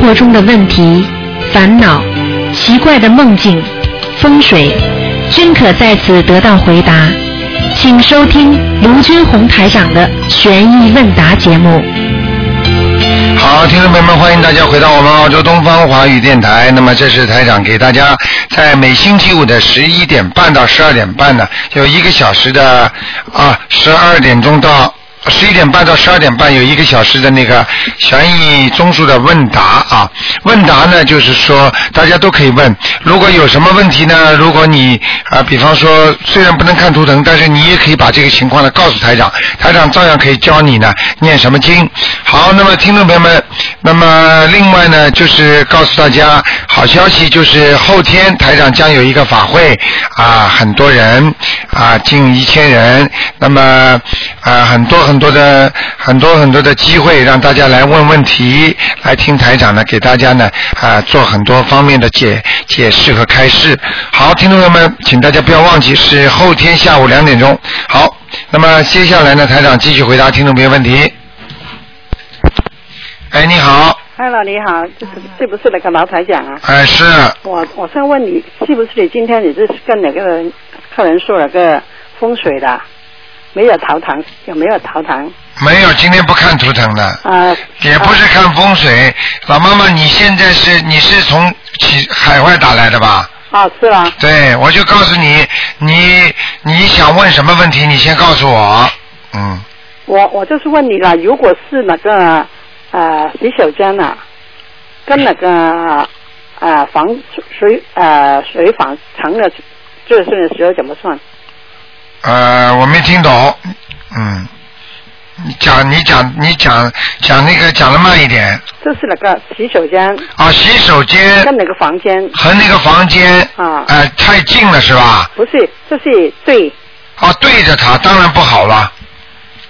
活中的问题、烦恼、奇怪的梦境、风水，均可在此得到回答。请收听卢军红台长的悬疑问答节目。好，听众朋友们，欢迎大家回到我们澳洲东方华语电台。那么这是台长给大家在每星期五的十一点半到十二点半呢，有一个小时的啊，十二点钟到十一点半到十二点半有一个小时的那个悬疑综述的问答啊。问答呢，就是说大家都可以问，如果有什么问题呢，如果你啊，比方说虽然不能看图腾，但是你也可以把这个情况呢告诉台长，台长照样可以教你呢念什么经。好，那么听众朋友们，那么另外呢，就是告诉大家好消息，就是后天台长将有一个法会啊，很多人啊，近一千人，那么啊，很多很多的很多很多的机会，让大家来问问题，来听台长呢给大家呢啊做很多方面的解解释和开示。好，听众朋友们，请大家不要忘记是后天下午两点钟。好，那么接下来呢，台长继续回答听众朋友问题。哎，你好，Hello，你好，这是是不是那个老台长啊？哎是，我我想问你，是不是你今天你是跟哪个人客人说了个风水的？没有桃堂，有没有桃堂？没有，今天不看图腾的，啊、也不是看风水。老妈妈，你现在是你是从起海外打来的吧？啊，是啊，对，我就告诉你，你你想问什么问题，你先告诉我。嗯，我我就是问你了，如果是哪个呃洗手间啊，跟那个呃房水呃水房成了这顺的时候怎么算？呃，我没听懂。嗯，你讲，你讲，你讲讲那个讲的慢一点。就是那个洗手间啊，洗手间跟那个房间和那个房间，啊呃，太近了是吧？不是，就是对，啊，对着它当然不好了。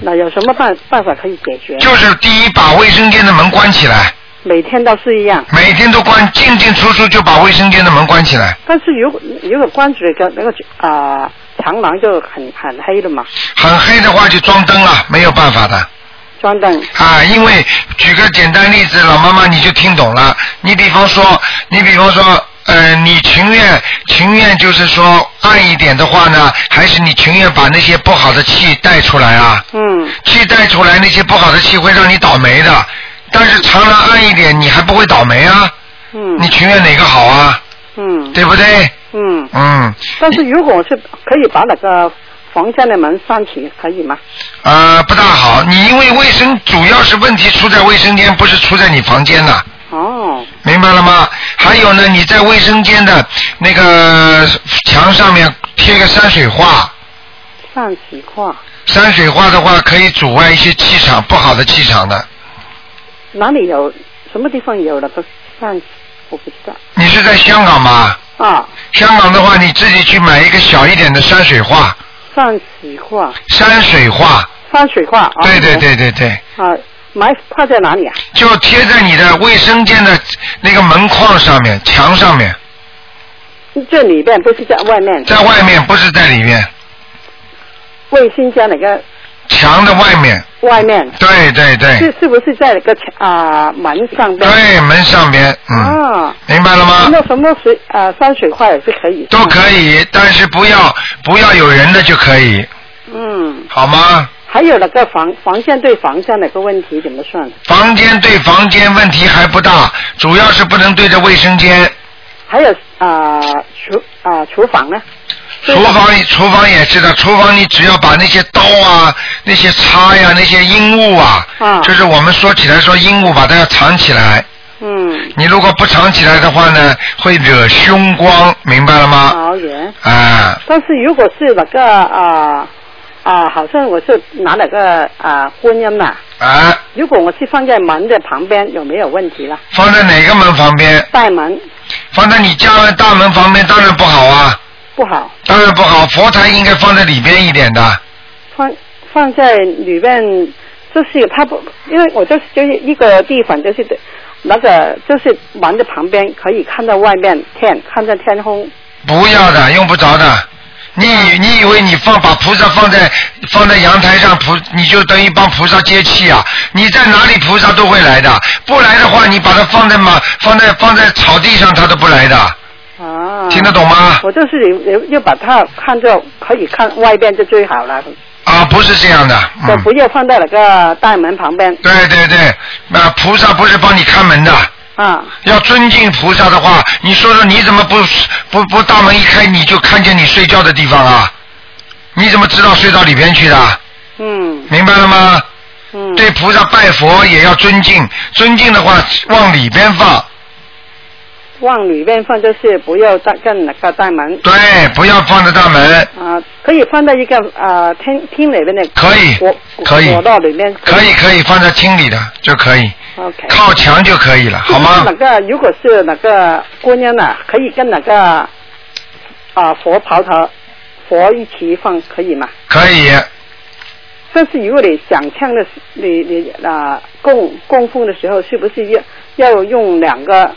那有什么办办法可以解决？就是第一，把卫生间的门关起来，每天都是一样。每天都关，进进出出就把卫生间的门关起来。但是如果如果关住那个那个啊、长廊就很很黑的嘛，很黑的话就装灯了，没有办法的。装灯啊，因为举个简单例子，老妈妈你就听懂了。你比方说，你比方说，呃，你情愿情愿就是说暗一点的话呢，还是你情愿把那些不好的气带出来啊？嗯气带出来，那些不好的气会让你倒霉的。但是常常暗一点，你还不会倒霉啊？嗯你情愿哪个好啊？嗯对不对？嗯。嗯，但是如果我是可以把那个房间的门关起，可以吗？呃，不大好。你因为卫生主要是问题出在卫生间，不是出在你房间呐。哦明白了吗？还有呢，你在卫生间的那个墙上面贴个山水画，山水画山水画的话可以阻碍一些气场不好的气场的。哪里有什么地方有那个上？我不知道你是在香港吗？啊，香港的话，你自己去买一个小一点的山水画，山水画山水画。山水画。啊对对对对对，啊，买画在哪里啊？就贴在你的卫生间的那个门框上面、墙上面，这里边不是在外面，在外面不是在里面，卫生间哪个墙的外面。外面。对对对是是不是在那个墙啊、门上边？对，门上边，嗯，啊，明白了吗？那什么水啊山水画也是可以。都可以，但是不要不要有人的就可以，嗯，好吗？还有那个房房间对房间那个问题怎么算？房间对房间问题还不大，主要是不能对着卫生间。还有啊、厨啊、厨房呢？厨房厨房也知道，厨房你只要把那些刀啊、那些叉呀、那些阴物啊，啊就是我们说起来说阴物，把它要藏起来。嗯，你如果不藏起来的话呢，会惹凶光，明白了吗？啊，但是如果是那个啊啊、好像我是拿了个啊婚姻嘛、啊，如果我是放在门的旁边，有没有问题了？放在哪个门旁边？大门放在你家的大门旁边，当然不好啊，不好，当然不好。佛台应该放在里边一点的。放放在里面，就是它不，因为我就是就是一个地方，就是那个就是门的旁边可以看到外面天，看到天空。不要的，用不着的。你以你以为你放把菩萨放在放在阳台上菩，你就等于帮菩萨接气啊？你在哪里菩萨都会来的，不来的话，你把它放在马放在放在草地上，它都不来的。啊。听得懂吗？我就是有有要把它看着可以看外边就最好了，啊，不是这样的，就嗯，不要放在那个大门旁边对对对，那菩萨不是帮你看门的。啊。要尊敬菩萨的话，你说说你怎么不不不大门一开你就看见你睡觉的地方啊？你怎么知道睡到里边去的？嗯明白了吗？嗯。对菩萨拜佛也要尊敬，尊敬的话往里边放，往里面放就是不要在跟那个大门对，不要放在大门，啊，可以放在一个啊厅厅里面的可以火可以火道里面可以可以放在厅里的就可以，OK。靠墙就可以了，好吗那？个如果是那个观音啊，可以跟那个啊佛袍头佛一起放，可以吗？可以，但是如果你想唱的时，你你啊供供奉的时候，是不是要要用两个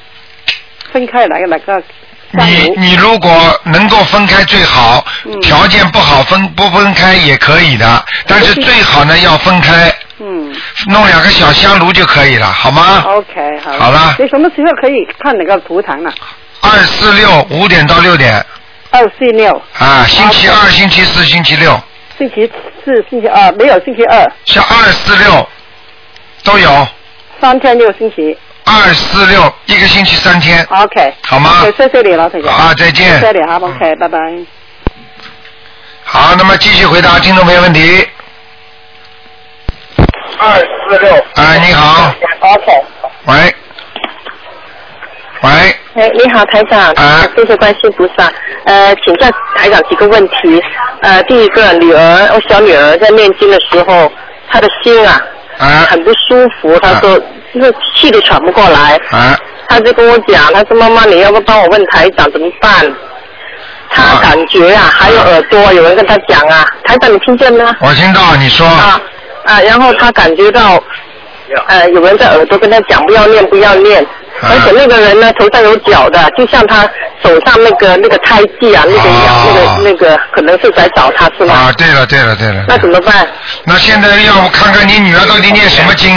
分开来那个香你炉？你如果能够分开最好，嗯条件不好分不分开也可以的，但是最好呢要分开，嗯弄两个小香炉就可以了，好吗？，OK，好。好了你什么时候可以看那个图腾呢？二四六五点到六点二四六，啊，星期二、星期四、星期六，星期四、星期二没有星期二，像二四六都有，三天六星期。二四六一个星期三天，OK。好吗谢谢你了，台长。啊再见谢谢你，哈，OK，拜拜。好，那么继续回答听众朋友问题。二四六。哎，你好，OK。喂，喂，哎，你好，台长。啊谢谢关心菩萨。呃，请教台长几个问题。呃，第一个，女儿，我小女儿在念经的时候，她的心啊，啊很不舒服。她说，就是气都喘不过来。啊，他就跟我讲，他说妈妈，你要不要帮我问台长怎么办？她啊感觉啊，还有耳朵，有人跟他讲啊，台长你听见吗？我听到你说，啊啊，然后他感觉到，呃，有人在耳朵跟他讲不要念不要念，啊而且那个人呢头上有角的，就像他手上那个那个胎记啊，那个一样，哦那个那个可能是在找他是吗？啊，对了对了对了，那怎么办？那现在要我看看你女儿到底念什么经？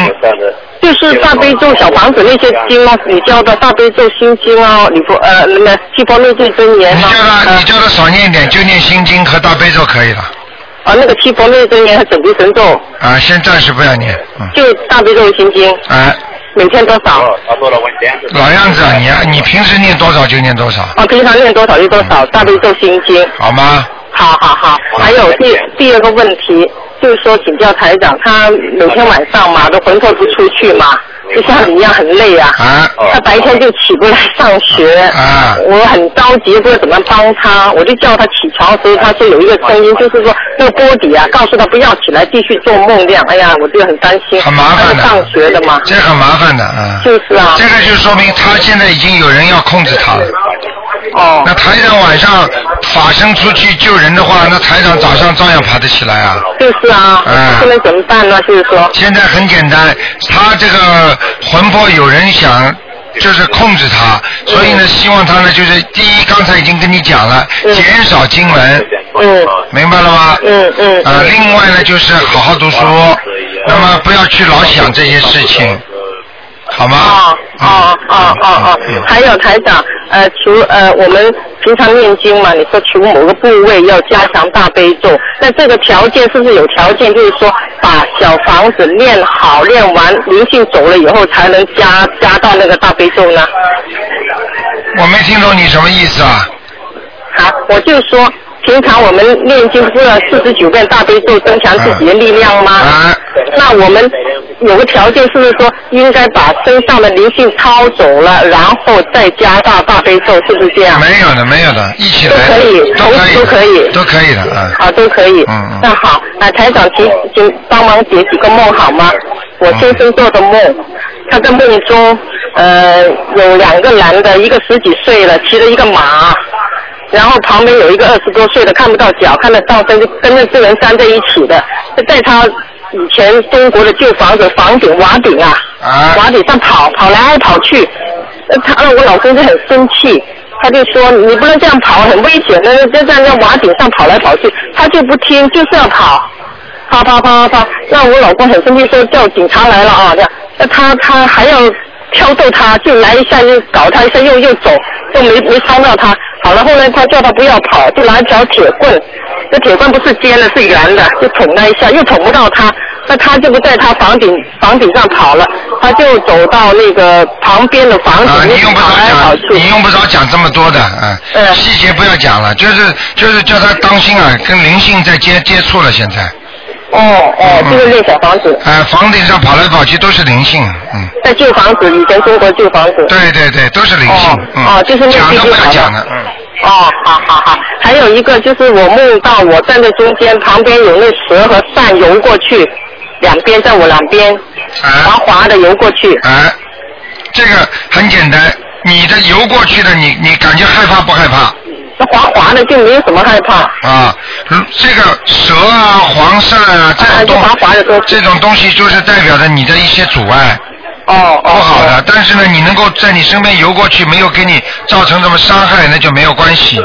就是大悲咒、小房子那些经啊，你教的大悲咒、心经啊，你不呃那个七佛灭罪真言啊。你教他，呃你教他少念一点，就念心经和大悲咒可以了。啊那个七佛灭罪真言和准提神咒，啊，先暂时不要念，嗯，就大悲咒、心经，啊，每天多少？老样子啊，你啊，你平时念多少就念多少，啊，平常念多少就多少，大悲咒、心经。好吗？好好好，还有第第二个问题，就是说请教台长，他每天晚上嘛都魂魄不出去嘛，就像你一样很累啊。啊，他白天就起不来上学，啊我很着急，不知道怎么帮他，我就叫他起床的时候，他说有一个声音，就是说那个锅底啊，告诉他不要起来，继续做梦这样。哎呀，我就很担心，很麻烦的上学的嘛，这很麻烦的啊。就是啊这，个就说明他现在已经有人要控制他了。哦那台长晚上法身出去救人的话，那台长早上照样爬得起来啊。就是啊，嗯现在怎么办呢？就是说，现在很简单，他这个魂魄有人想。就是控制他，所以呢，希望他呢，就是第一，刚才已经跟你讲了，嗯减少经文，嗯明白了吗？嗯嗯。啊，另外呢，就是好好读书，那么不要去老想这些事情，好吗？哦哦哦哦哦嗯，还有台长，呃，除呃我们平常念经嘛，你说除某个部位要加强大悲咒，那这个条件是不是有条件？就是说把小房子练好，练完灵性走了以后才能加加到那个大悲咒呢？我没听懂你什么意思啊？好，我就说。平常我们念经不是四十九遍大悲咒增强自己的力量吗？啊，那我们有个条件，是不是说应该把身上的灵性抄走了，然后再加大大悲咒，是不是这样？没有的，没有的，一起来都可以都可以，都可以都可以的啊。好，都可以。嗯嗯那好，啊，台长请请帮忙解几个梦好吗？我先生做的梦，他在梦中，呃，有两个男的，一个十几岁了，骑着一个马，然后旁边有一个二十多岁的，看不到脚，看得到身，就跟那智能山在一起的，在他以前中国的旧房子房顶瓦顶啊，啊。瓦顶上跑跑来跑去，呃他我老公就很生气，他就说你不能这样跑，很危险那，就在那瓦顶上跑来跑去，他就不听，就是要跑，跑跑跑跑跑，让我老公很生气，说叫警察来了啊，这样，那他他还要挑逗他，就来一下又搞他一下又又走，都没没伤到他。好了，后来他叫他不要跑，就拿一条铁棍，这铁棍不是尖的，是圆的，就捅他一下，又捅不到他，那他就不在他房顶房顶上跑了，他就走到那个旁边的房啊，顶，你用不着讲，你用不着讲这么多的，嗯，嗯细节不要讲了，就是就是叫他当心啊，跟灵性在接接触了，现在，哦哦，嗯。就是那小房子，呃，房顶上跑来跑去都是灵性，嗯，在旧房子，以前中国旧房子。对对对，都是灵性，哦嗯，哦就是那讲都不要讲了，嗯，哦，好好好，还有一个就是我梦到我站在中间，旁边有那蛇和扇游过去，两边在我两边，滑啊。滑的游过去。啊，这个很简单，你的游过去的，你你感觉害怕不害怕？那滑滑的就没有什么害怕。啊，嗯这个蛇啊、黄鳝啊这啊，种东就滑滑的都这种东西，就是代表着你的一些阻碍。哦不好的哦，但是呢，你能够在你身边游过去，没有给你造成什么伤害，那就没有关系。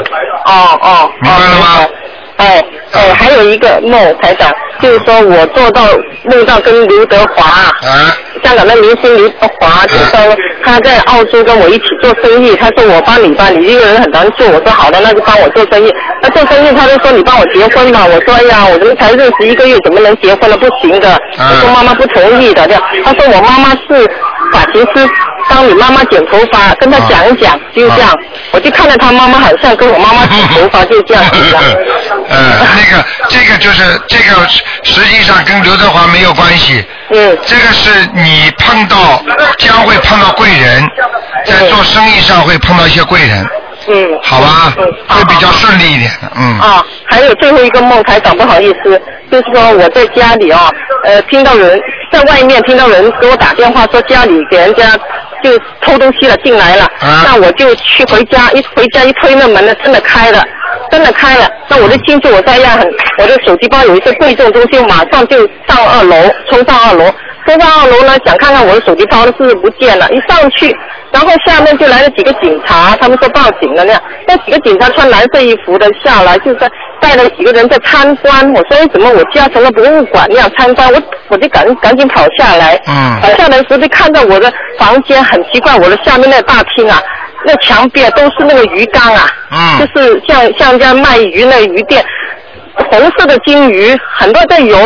哦哦，明白了吗哦？哎哎，还有一个梦，台长，就是说我做到梦到跟刘德华。啊，香港的明星刘德华就说他在澳洲跟我一起做生意，他说我帮你吧，你一个人很难做。我说好的，那就帮我做生意。那做生意他就说你帮我结婚吧。我说哎呀，我们才认识一个月，怎么能结婚了？不行的。嗯我说妈妈不同意的，这样。他说我妈妈是发型师，帮你妈妈剪头发，跟他讲一讲，就这样。啊。我就看到他妈妈好像跟我妈妈剪头发，就这样子的。呃，那个这个就是这个实际上跟刘德华没有关系，嗯。这个是你碰到将会碰到贵人，在做生意上会碰到一些贵人，嗯。好吧嗯，会比较顺利一点的，嗯。啊，还有最后一个梦，台长不好意思，就是说我在家里啊，呃，听到人在外面听到人给我打电话说家里给人家就偷东西了进来了，啊那我就去回家，一回家一推那门呢，真的开了，真的开了，那我就进去，我说哎呀，很，我的手机包有一些贵重东西，马上就上二楼，冲上二楼。冲上二楼呢，想看看我的手机包是不是不见了。一上去，然后下面就来了几个警察，他们说报警了那样。那几个警察穿蓝色衣服的下来，就是带了几个人在参观。我说，哎，怎么我家成了博物馆那样参观？我我就赶赶紧跑下来。嗯跑下来的时候就看到我的房间很奇怪，我的下面那大厅啊，那墙壁啊都是那个鱼缸啊，嗯。就是像像家卖鱼那鱼店，红色的金鱼很多在游，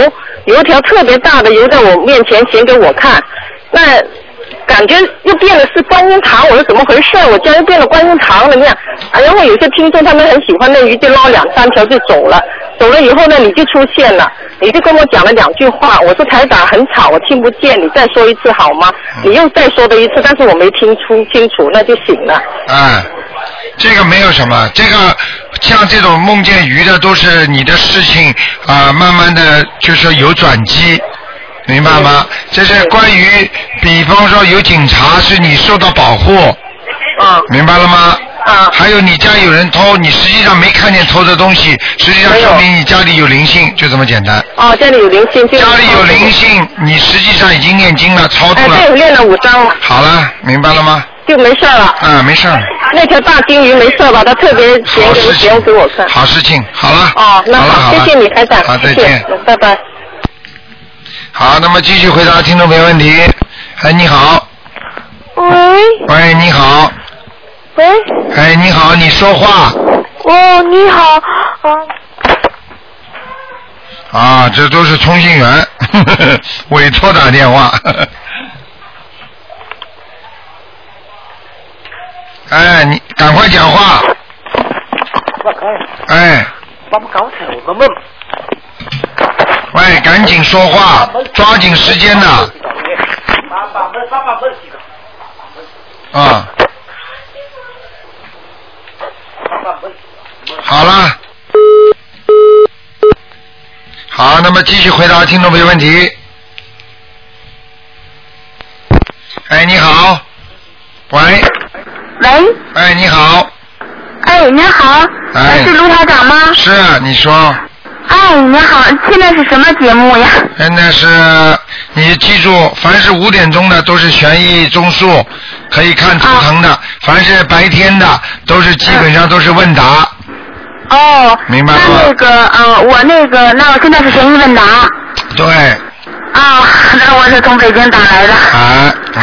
有一条特别大的游在我面前显给我看，那感觉又变了是观音堂，我说怎么回事？我家又变了观音堂了那样。啊，然后有些听众他们很喜欢那鱼，就捞两三条就走了。走了以后呢，你就出现了，你就跟我讲了两句话。我说台长很吵，我听不见，你再说一次好吗？你又再说的一次，但是我没听出清楚，那就醒了。哎，这个没有什么，这个像这种梦见鱼的，都是你的事情啊、慢慢的就是有转机，明白吗？这是关于，比方说有警察是你受到保护，啊明白了吗？啊还有你家有人偷，你实际上没看见偷的东西，实际上说明你家里有灵性，就这么简单。哦，家里有灵性，就家里有灵性，你实际上已经念经了，超度哎，了。对，练了五张了，好了，明白了吗？就没事了。啊，没事，那条大金鱼没事吧？它特别好事情显给我看。，好事情，好了。哦，那好谢谢你，台长，好，再见。嗯拜拜。好，那么继续回答听众朋友问题。哎，你好，喂。喂，你好，喂，哎，你好，你说话。哦，你好，嗯，啊，这都是通信员。委托打电话。哎，你赶快讲话。哎，喂，赶紧说话，抓紧时间呐。啊。好了。好，那么继续回答听众朋友问题。哎，你好。喂，喂，哎，你好，哎，你好，哎是卢台长吗？是啊，你说，哎，你好，现在是什么节目呀？现在是你记住，凡是五点钟的都是悬疑综述，可以看图腾的；凡是白天的都是基本上都是问答。哦，明白了那那个，呃、我那个，那我现在是悬疑问答。对，啊，那我是从北京打来的。啊，嗯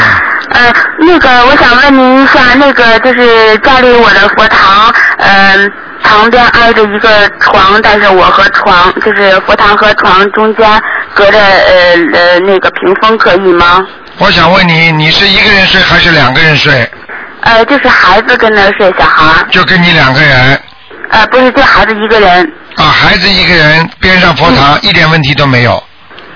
呃，那个，我想问您一下，那个就是家里我的佛堂，嗯、旁边挨着一个床，但是我和床就是佛堂和床中间隔着呃呃那个屏风，可以吗？我想问你，你是一个人睡还是两个人睡？呃，就是孩子跟那睡，小孩，就跟你两个人呃，不是，就孩子一个人。啊，孩子一个人边上佛堂，一点问题都没有。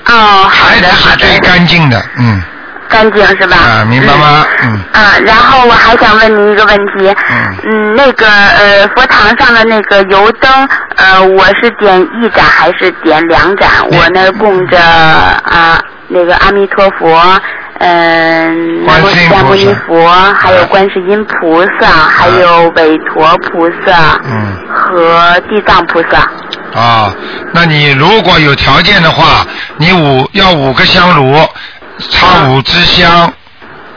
哦，好孩子的好是最，干净的，嗯，干净是吧？啊，明白吗？嗯，啊，然后我还想问您一个问题，嗯那个呃，佛堂上的那个油灯，呃，我是点一盏还是点两盏？我那儿供着啊，那个阿弥陀佛，嗯、南无释迦牟尼佛，还有观世音菩萨，还有韦陀菩萨嗯，和地藏菩萨。啊，那你如果有条件的话，你五要五个香炉，插五支香。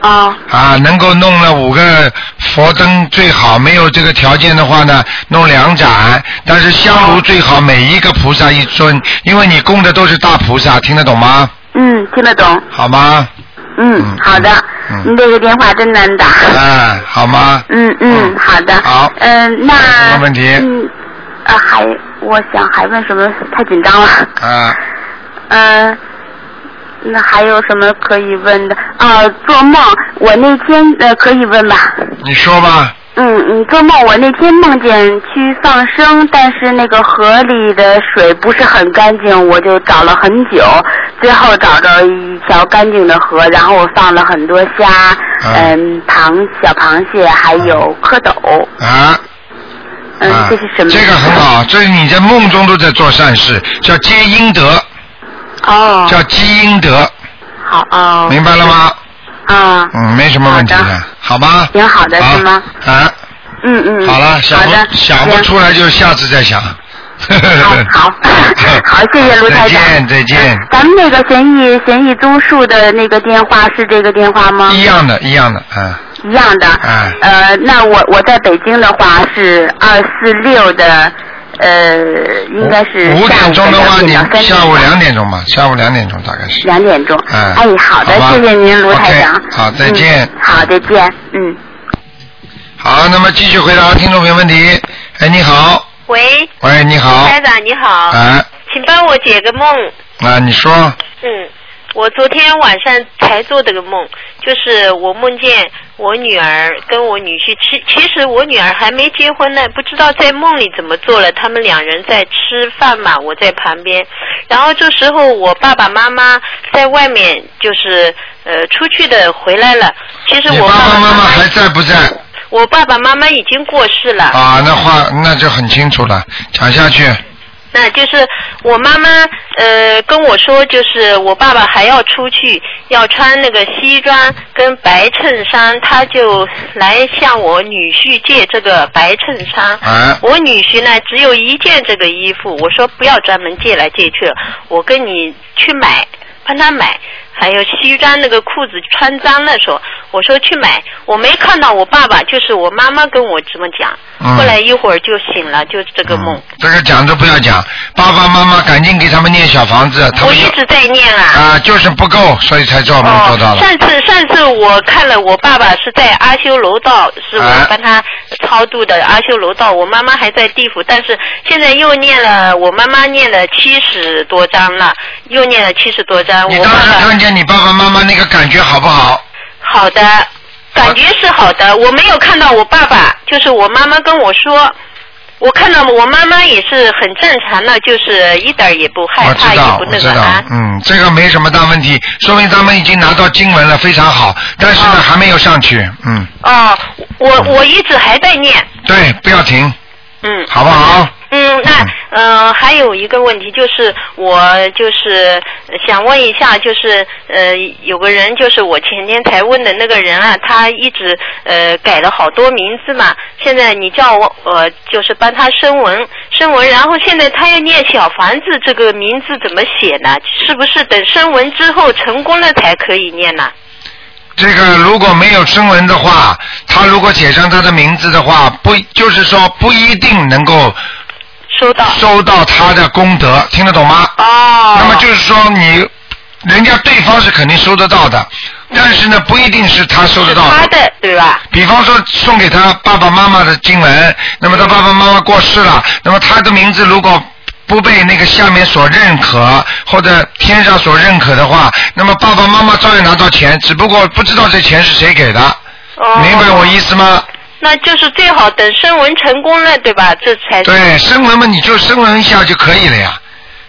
啊啊，能够弄了五个佛灯最好，没有这个条件的话呢，弄两盏。但是香炉最好每一个菩萨一尊，因为你供的都是大菩萨，听得懂吗？嗯，听得懂。好吗？嗯，好的。嗯您这个电话真难打。哎，好吗？嗯嗯，好的。好嗯、那什么问题嗯，啊，还我想还问什么？太紧张了。啊，嗯、那还有什么可以问的？啊，做梦，我那天呃可以问吧？你说吧。嗯嗯，做梦我那天梦见去放生，但是那个河里的水不是很干净，我就找了很久，最后找着一条干净的河，然后我放了很多虾，嗯，螃小螃蟹还有蝌蚪，啊。嗯，啊这是什么？这个很好，这是你在梦中都在做善事，叫积阴德，哦，叫积阴德，好哦，明白了吗？啊，嗯，没什么问题好的，好吗？挺好的是吗？啊，嗯嗯，好了，想不想不出来就下次再想。好好 好，谢谢卢台长。再见，再见。咱们那个嫌疑嫌疑综述的那个电话是这个电话吗？一样的，一样的，嗯，一样的。嗯呃，那我我在北京的话是二四六的，呃，应该是五点钟的话，你下午两点钟吧，下午两点钟大概是。两点钟。哎哎，好的，好谢谢您，卢台长。好再见嗯好，再见。嗯。好，那么继续回答听众朋友问题。哎，你好，喂，喂，你好，台长你好，哎，请帮我解个梦。啊，你说，嗯，我昨天晚上才做的个梦，就是我梦见我女儿跟我女婿，其其实我女儿还没结婚呢，不知道在梦里怎么做了。他们两人在吃饭嘛，我在旁边，然后这时候我爸爸妈妈在外面就是呃出去的回来了。其实我爸爸妈妈妈还在不在？我爸爸妈妈已经过世了。啊，那话那就很清楚了，讲下去。那就是我妈妈呃跟我说，就是我爸爸还要出去，要穿那个西装跟白衬衫，他就来向我女婿借这个白衬衫。啊我女婿呢只有一件这个衣服，我说不要专门借来借去，我跟你去买，帮他买。还有西装那个裤子穿脏了说，我说去买，我没看到我爸爸，就是我妈妈跟我这么讲。嗯后来一会儿就醒了，就是这个梦。嗯，这个讲都不要讲，爸爸妈妈赶紧给他们念小房子，他们我一直在念啊。啊，就是不够，所以才做梦做到哦，了。上次上次我看了，我爸爸是在阿修罗道，是我啊帮他超度的阿修罗道，我妈妈还在地府，但是现在又念了，我妈妈念了七十多章了，又念了七十多章，你当时看见你爸爸妈妈那个感觉好不好？好的，感觉是好的，我没有看到我爸爸，就是我妈妈跟我说。我看到我妈妈也是很正常的，就是一点儿也不害怕，也我知道，不我知道那个啊，。嗯，这个没什么大问题，说明他们已经拿到经文了，非常好，但是呢哦还没有上去，嗯，哦，我我一直还在念，对，不要停，嗯。好不好？嗯，那呃，还有一个问题就是，我就是想问一下，就是呃，有个人就是我前天才问的那个人啊，他一直呃改了好多名字嘛，现在你叫我呃就是帮他声纹声纹，然后现在他要念小房子，这个名字怎么写呢？是不是等声纹之后成功了才可以念呢？这个如果没有声纹的话，他如果写上他的名字的话，不就是说不一定能够收到收到他的功德，听得懂吗？哦。那么就是说你，人家对方是肯定收得到的，但是呢，不一定是他收得到他的对吧？比方说送给他爸爸妈妈的经文，那么他爸爸妈妈过世了，那么他的名字如果不被那个下面所认可，或者天上所认可的话，那么爸爸妈妈照样拿到钱，只不过不知道这钱是谁给的，哦明白我意思吗？那就是最好等声纹成功了，对吧？这才对，声纹嘛，你就声纹一下就可以了呀，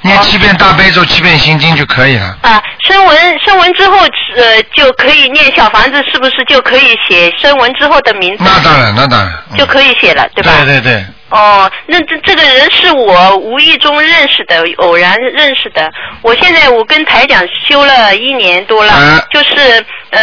念哦七遍大悲咒，七遍心经就可以了。啊，声纹声纹之后，呃，就可以念小房子，是不是就可以写声纹之后的名字？那当然，那当然。嗯就可以写了，对吧？对对对，哦，那这这个人是我无意中认识的，偶然认识的。我现在我跟台长修了一年多了，啊就是呃，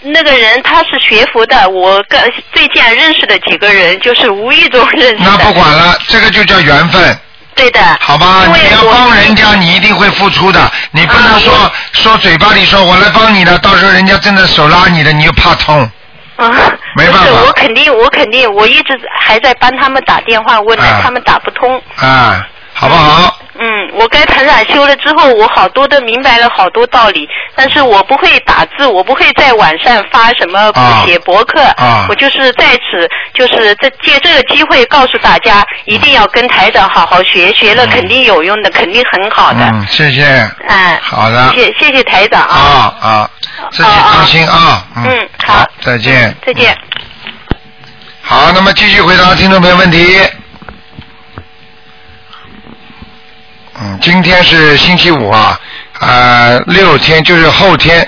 那个人他是学佛的，我跟最近认识的几个人就是无意中认识的。那不管了，这个就叫缘分。对的。好吧，你要帮人家，你一定会付出的。你不能说、说嘴巴里说我来帮你的，到时候人家真的手拉你的，你又怕痛。啊，没办法是，我肯定，我肯定，我一直还在帮他们打电话问他们打不通。啊，好不好？嗯，我该台长修了之后，我好多的明白了好多道理，但是我不会打字，我不会在网上发什么啊写博客，啊我就是在此，就是这借这个机会告诉大家，一定要跟台长好好学，学了肯定有用的，肯定很好的。嗯，谢谢。哎，好的。谢谢谢台长啊。啊啊，自己当心啊。嗯，好，再见。再见。好，那么继续回答听众朋友问题。嗯，今天是星期五啊，呃，六天就是后天。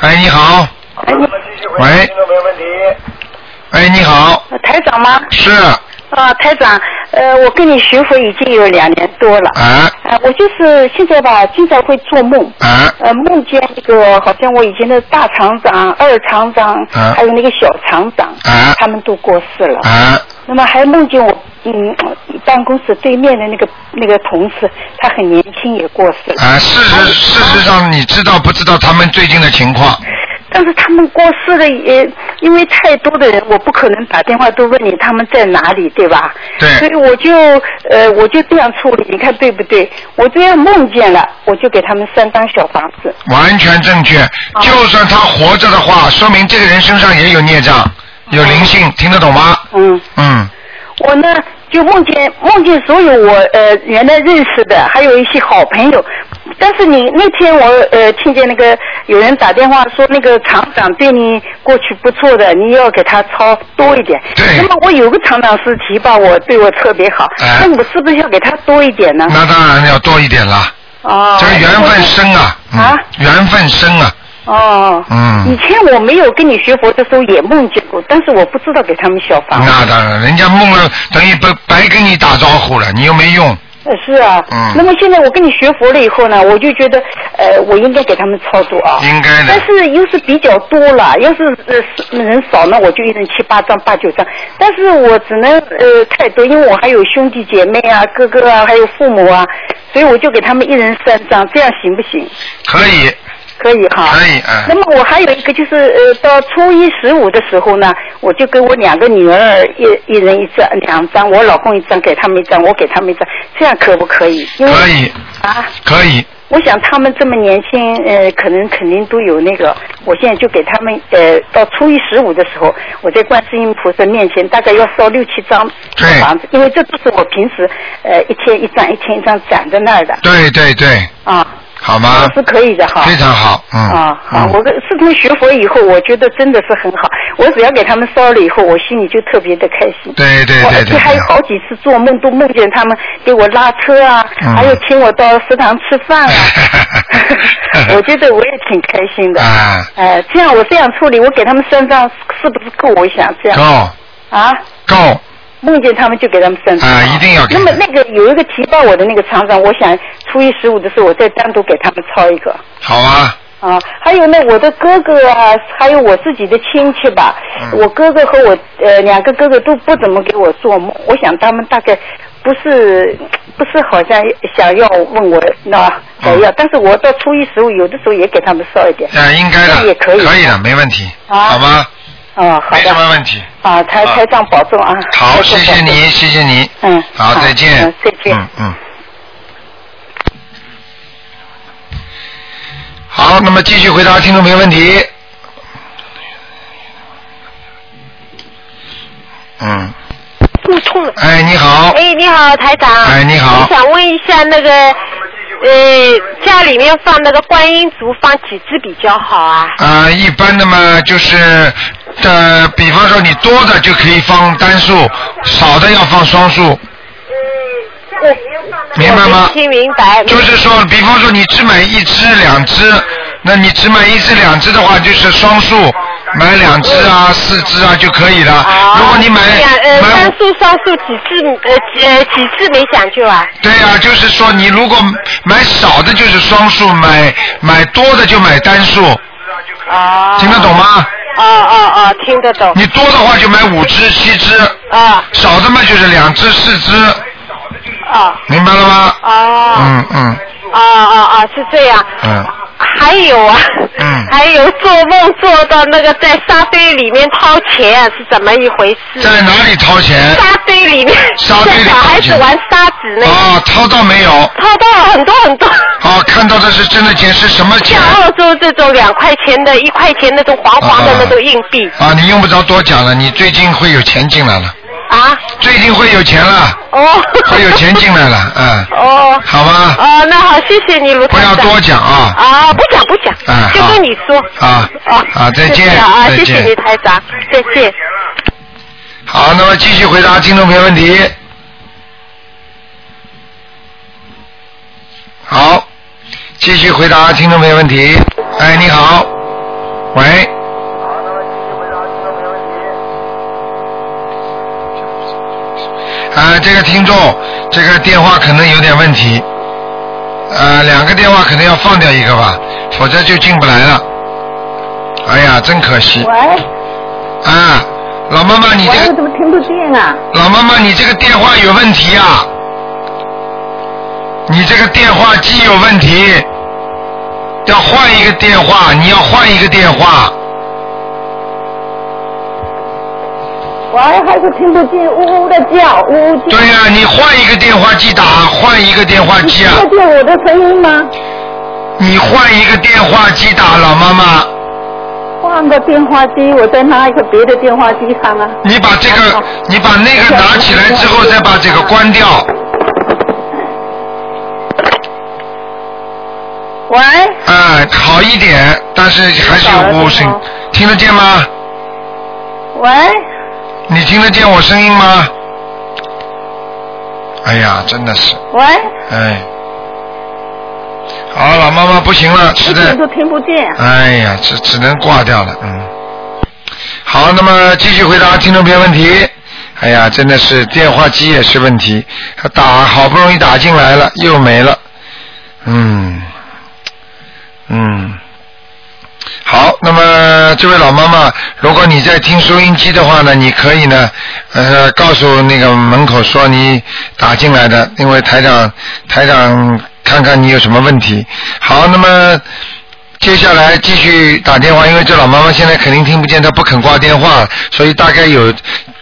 哎，你好。喂。喂，你好。台长吗？是。啊，台长，呃，我跟你学佛已经有两年多了。啊。呃，我就是现在吧，经常会做梦。啊。呃，梦见那个好像我以前的大厂长、二厂长，啊还有那个小厂长，啊他们都过世了。啊。那么还梦见我，嗯，办公室对面的那个那个同事，他很年轻也过世了。啊，事实事实上，你知道不知道他们最近的情况？但是他们过世了也，因为太多的人，我不可能打电话都问你他们在哪里，对吧？对所以我就呃，我就这样处理，你看对不对？我这样梦见了，我就给他们三张小房子。完全正确。就算他活着的话，说明这个人身上也有孽障，有灵性，听得懂吗？嗯。嗯。我呢就梦见梦见所有我呃原来认识的，还有一些好朋友。但是你那天我呃听见那个有人打电话说那个厂长对你过去不错的，你要给他抄多一点。对。那么我有个厂长是提拔我，对我特别好，哎那我是不是要给他多一点呢？那当然要多一点了。哦。这个缘分深啊。啊。缘分深啊。哦。嗯以前我没有跟你学佛的时候也梦见过，但是我不知道给他们小房子。那当然，人家梦了等于白白跟你打招呼了，你又没用。呃，是啊。嗯那么现在我跟你学佛了以后呢，我就觉得，呃，我应该给他们操作啊。应该的但是又是比较多了，要是呃是人少呢，我就一人七八张、八九张。但是我只能呃太多，因为我还有兄弟姐妹啊、哥哥啊，还有父母啊，所以我就给他们一人三张，这样行不行？可以。可以哈。可以嗯那么我还有一个就是呃，到初一十五的时候呢，我就给我两个女儿一一人一张两张，我老公一张，给他们一张，我给他们一张，这样可不可以？因为可以。啊。可以。我想他们这么年轻，呃，可能肯定都有那个。我现在就给他们，呃，到初一十五的时候，我在观世音菩萨面前大概要烧六七张小房子，因为这都是我平时呃一天一张一天一张攒在那儿的对对对，啊。好吗？是可以的哈。非常好，嗯。啊，好，我跟自从学佛以后，我觉得真的是很好。我只要给他们烧了以后，我心里就特别的开心。对对我而对而且还有好几次做梦都梦见他们给我拉车啊，嗯还有请我到食堂吃饭啊。我觉得我也挺开心的。啊。哎，这样我这样处理，我给他们三张是不是够？我想这样。够啊。够。梦见他们就给他们生啊，一定要给那么那个有一个提报我的那个厂长，我想初一十五的时候，我再单独给他们抄一个。好啊，啊，还有呢，我的哥哥啊，还有我自己的亲戚吧，嗯。我哥哥和我呃两个哥哥都不怎么给我做梦，我想他们大概不是不是好像想要问我那想嗯要，但是我到初一十五有的时候也给他们烧一点。啊，应该的，这也可以可以的，没问题，啊。好吗？哦，好没什么的。问题。啊，台啊台长保重啊。好，谢谢你，谢谢你。嗯好，再见嗯。再见嗯嗯。好，那么继续回答听众朋友问题。嗯，肚痛了。哎，你好。哎，你好，台长。哎你好我想问一下那个，呃，家里面放那个观音竹放几支比较好啊？啊，一般的嘛，就是呃，比方说你多的就可以放单数，少的要放双数，明白吗？听明白。就是说，比方说你只买一只、两只，那你只买一只、两只的话，就是双数，买两只啊、四只啊就可以了。如果你买呃买单数双数几次呃几呃几次没讲究啊？对呀、就是说你如果买少的就是双数，买买多的就买单数，哦。听得懂吗？啊啊啊，听得懂。你多的话就买五只、七只，啊少的嘛就是两只、四只，啊明白了吗？啊嗯嗯啊啊啊，是这样。嗯，还有啊，嗯还有做梦做到那个在沙堆里面掏钱是怎么一回事？在哪里掏钱？沙堆里面，沙堆里像小孩子玩沙子那个，啊，掏到没有？掏到了很多很多。啊，看到的是真的钱，是什么钱像？澳洲这种两块钱的、一块钱那种黄黄的那种硬币啊，你用不着多讲了，你最近会有钱进来了，啊，最近会有钱了，哦，会有钱进来了，嗯，哦，好吗？哦，那好，谢谢你，卢不要多讲啊。啊，不讲不讲，就哎好跟你说。啊啊，啊再见啊，谢谢你台长，再见。好，那么继续回答听众朋友问题。好，继续回答听众朋友问题。哎，你好，喂。啊，这个听众，这个电话可能有点问题，呃，两个电话可能要放掉一个吧，否则就进不来了。哎呀，真可惜。喂，啊，老妈妈，你这喂，个怎么听不见啊？老妈妈，你这个电话有问题啊！你这个电话机有问题，要换一个电话，你要换一个电话。喂，还是听不见，呜呜的叫，呜呜叫。对呀、你换一个电话机打，换一个电话机啊！听得见我的声音吗？你换一个电话机打，老妈妈，换个电话机，我再拿一个别的电话机上啊。你把这个，你把那个拿起来之后，再把这个关掉。喂，啊，好一点，但是还是有呜声，听得见吗？喂，你听得见我声音吗？哎呀，真的是，喂，哎，好，老妈妈不行了，实在都听不见。哎呀，只只能挂掉了，嗯。好，那么继续回答听众朋友问题。哎呀，真的是电话机也是问题，他打好不容易打进来了，又没了，嗯，嗯。好，那么这位老妈妈，如果你在听收音机的话呢，你可以呢，呃，告诉那个门口说你打进来的，因为台长台长看看你有什么问题。好，那么接下来继续打电话，因为这老妈妈现在肯定听不见，她不肯挂电话，所以大概有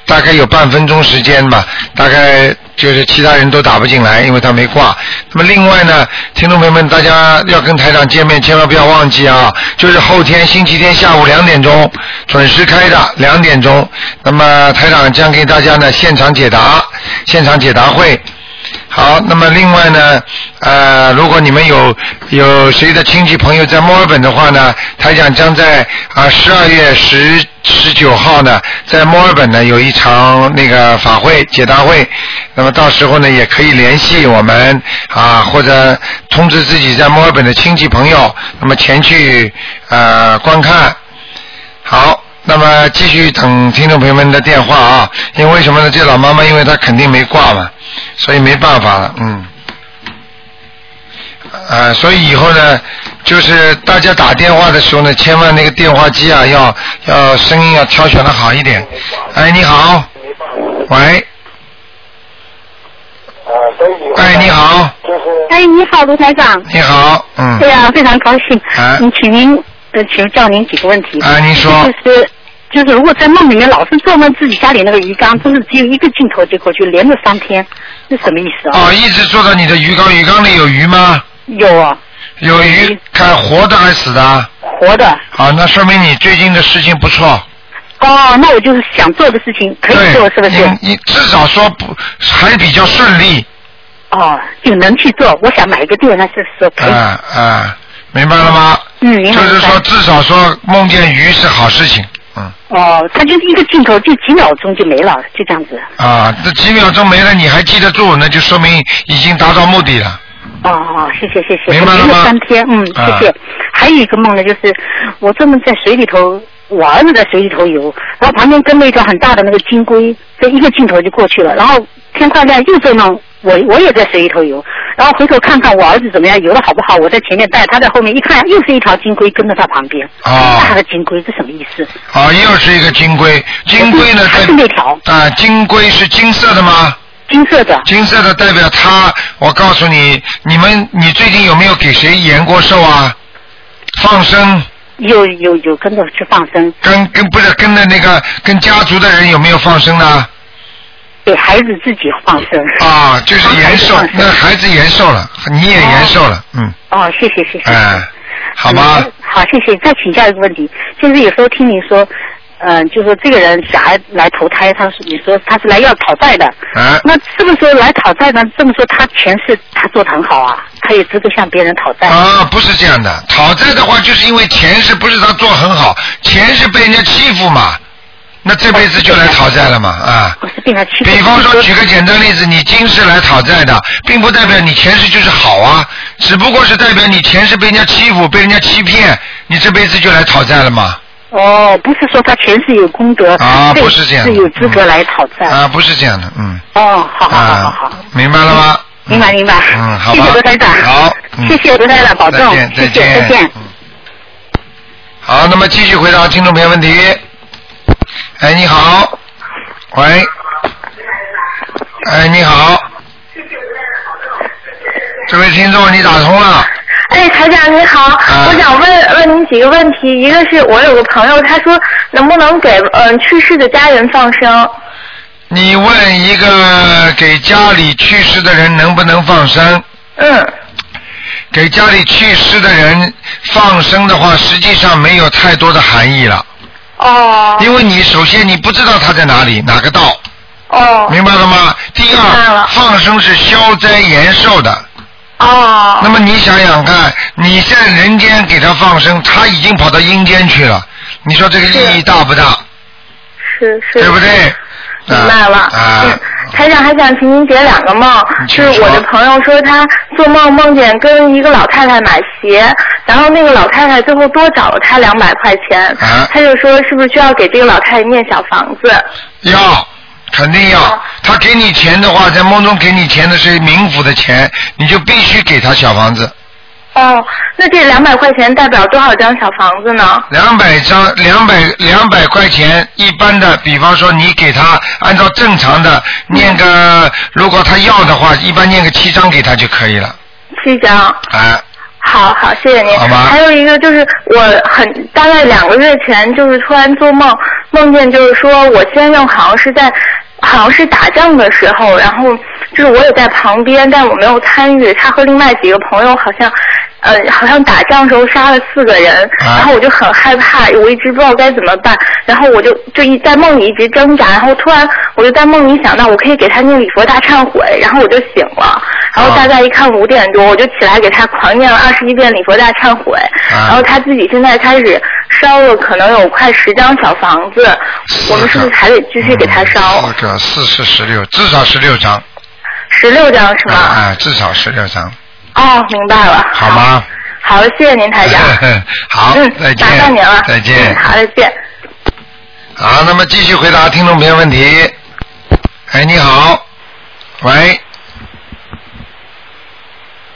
大概有半分钟时间吧，大概就是其他人都打不进来，因为他没挂。那么另外呢，听众朋友们，大家要跟台长见面，千万不要忘记啊，就是后天星期天下午两点钟准时开的，两点钟。那么台长将给大家呢现场解答，现场解答会。好，那么另外呢，呃，如果你们有有谁的亲戚朋友在墨尔本的话呢，台长将在啊十二月十十九号呢，在墨尔本呢有一场那个法会解答会，那么到时候呢也可以联系我们啊，或者通知自己在墨尔本的亲戚朋友，那么前去呃观看。好，那么继续等听众朋友们的电话啊，因为什么呢？这老妈妈因为她肯定没挂嘛，所以没办法了，嗯。呃，所以以后呢，就是大家打电话的时候呢，千万那个电话机啊，要要声音要挑选的好一点。哎，你好，喂，哎，你好，哎，你好，卢台长。你好，嗯，对呀，非常高兴。哎嗯，请您呃，请教您几个问题。啊，您说，就是就是，如果在梦里面老是做梦自己家里那个鱼缸，就是只有一个镜头接过去，连着三天，是什么意思啊？哦，一直做到你的鱼缸，鱼缸里有鱼吗？有啊，有鱼，看活的还是死的？活的。好，那说明你最近的事情不错。哦，那我就是想做的事情可以做，是不是？你你至少说不还比较顺利。哦，就能去做。我想买一个地，那是说可以。啊啊，明白了吗？嗯，明白。就是说，至少说梦见鱼是好事情。嗯。哦，他就是一个镜头，就几秒钟就没了，就这样子。啊，这几秒钟没了，你还记得住，那就说明已经达到目的了。哦哦，谢谢谢谢，明白了吗三天，嗯，啊谢谢。还有一个梦呢，就是我专门在水里头，我儿子在水里头游，然后旁边跟了一条很大的那个金龟，这一个镜头就过去了。然后天快亮，又做梦，我我也在水里头游，然后回头看看我儿子怎么样，游的好不好？我在前面带，他在后面，一看又是一条金龟跟在他旁边，哦大的金龟，这什么意思？啊，又是一个金龟，金龟呢？还是那条啊，金龟是金色的吗？金色的。金色的代表他，我告诉你，你们你最近有没有给谁延过寿啊？放生。有有有跟着去放生，跟跟不是跟着那个跟家族的人有没有放生呢？给孩子自己放生。啊，就是延寿，那孩子延寿了，你也延寿了，嗯，哦，谢谢谢谢。哎，好吗？嗯好，谢谢。再请教一个问题，就是有时候听你说，嗯、就说这个人小孩来投胎，他是你说他是来要讨债的，啊，那是不是说来讨债呢？这么说他前世他做的很好啊，他有资格向别人讨债？啊，不是这样的，讨债的话，就是因为前世不是他做很好，前世被人家欺负嘛，那这辈子就来讨债了嘛，啊。比方说，举个简单例子，你今世来讨债的，并不代表你前世就是好啊，只不过是代表你前世被人家欺负、被人家欺骗，你这辈子就来讨债了嘛。哦，不是说他前世有功德，啊不是这样的是有资格来讨债。啊，不是这样的，嗯。哦，好好好好啊好，，明白了吗？明白明白。嗯，好吧。谢谢罗台长。好，嗯谢谢罗台长，保重。再见，再见。嗯好，那么继续回答听众朋友问题。哎，你好，喂，哎，你好，这位听众，你打通了。哎，台长你好，啊我想问问您几个问题。一个是我有个朋友，他说能不能给嗯、去世的家人放生？你问一个给家里去世的人能不能放生？嗯。给家里去世的人放生的话，实际上没有太多的含义了。哦。因为你首先你不知道他在哪里，哪个道。哦。明白了吗？第二，放生是消灾延寿的。哦。那么你想想看，你在人间给他放生，他已经跑到阴间去了，你说这个意义大不大？是是。对不对？明白了。啊，嗯，台长还想请您解两个梦，就是我的朋友说他做梦梦见跟一个老太太买鞋，然后那个老太太最后多找了他两百块钱，啊他就说是不是需要给这个老太太念小房子？要，肯定要。他给你钱的话，在梦中给你钱的是冥府的钱，你就必须给他小房子。哦，那这两百块钱代表多少张小房子呢？两百张，两百两百块钱，一般的，比方说你给他按照正常的念个，如果他要的话，一般念个七张给他就可以了。七张。啊，好好，谢谢您。好吧还有一个就是我很大概两个月前，就是突然做梦，梦见就是说我先生好像是在。好像是打仗的时候，然后就是我也在旁边，但我没有参与。他和另外几个朋友好像，呃，好像打仗时候杀了四个人，啊然后我就很害怕，我一直不知道该怎么办。然后我就就一在梦里一直挣扎，然后突然我就在梦里想到我可以给他念礼佛大忏悔，然后我就醒了。然后大概一看五点多，我就起来给他狂念了二十一遍礼佛大忏悔。然后他自己现在开始烧了，可能有快十张小房子，我们是不是还得继续给他烧？四个四十十六，至少十六张。十六张是吗？啊，至少十六张，哦，明白了。好吗？好，谢谢您台长。好，嗯，再见。麻烦您了。再见嗯，好，再见。好，那么继续回答听众朋友问题。哎，你好，喂，